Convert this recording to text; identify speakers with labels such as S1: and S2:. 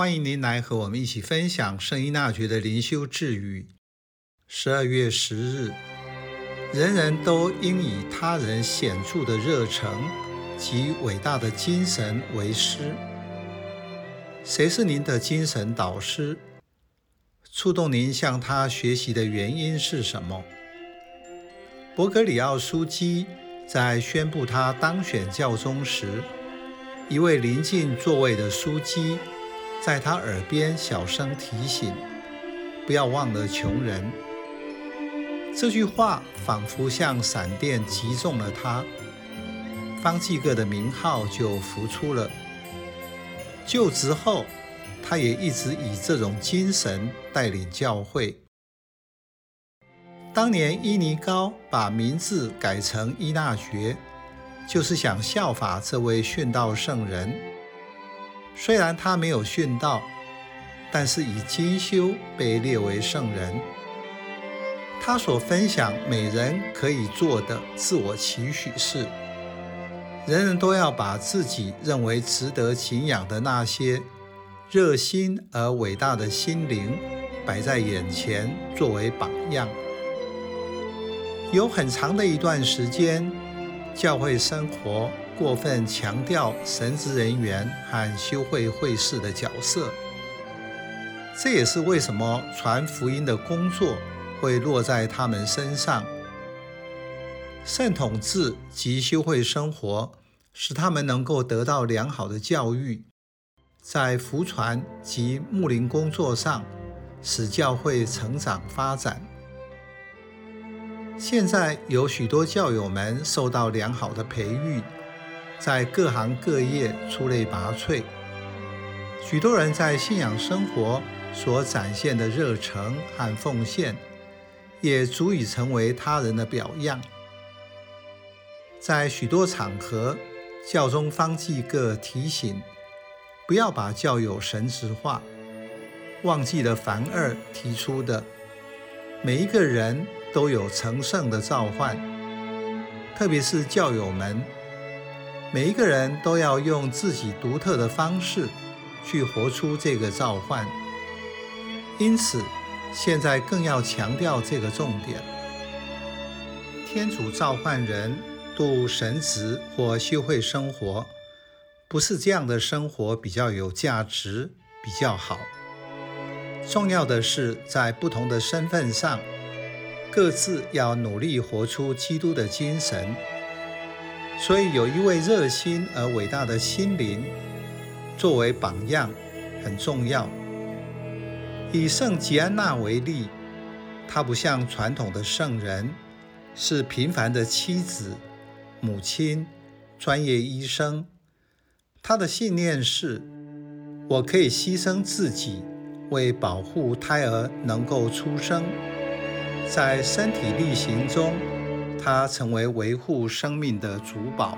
S1: 欢迎您来和我们一起分享圣依纳爵的灵修治愈。十二月十日，人人都应以他人显著的热诚及伟大的精神为师。谁是您的精神导师？触动您向他学习的原因是什么？伯格里奥枢机在宣布他当选教宗时，一位邻近座位的枢机在他耳边小声提醒：“不要忘了穷人。”这句话仿佛像闪电击中了他，方济各的名号就浮出了。就职后，他也一直以这种精神带领教会。当年伊尼高把名字改成伊纳爵。就是想效法这位殉道圣人。虽然他没有殉道，但是以精修被列为圣人。他所分享每人可以做的自我期许是：人人都要把自己认为值得敬仰的那些热心而伟大的心灵摆在眼前，作为榜样。有很长的一段时间。教会生活过分强调神职人员和修会会士的角色，这也是为什么传福音的工作会落在他们身上。圣统制及修会生活使他们能够得到良好的教育，在福传及牧灵工作上使教会成长发展。现在有许多教友们受到良好的培育，在各行各业出类拔萃。许多人在信仰生活所展现的热诚和奉献，也足以成为他人的表样。在许多场合，教宗方济各提醒，不要把教友神职化，忘记了凡二提出的每一个人。都有成圣的召唤，特别是教友们，每一个人都要用自己独特的方式去活出这个召唤。因此，现在更要强调这个重点：天主召唤人度神职或修会生活，不是这样的生活比较有价值、比较好。重要的是在不同的身份上。各自要努力活出基督的精神，所以有一位热心而伟大的心灵作为榜样很重要。以圣吉安娜为例，她不像传统的圣人，是平凡的妻子、母亲、专业医生。她的信念是：我可以牺牲自己，为保护胎儿能够出生。在身体力行中，它成为维护生命的主保。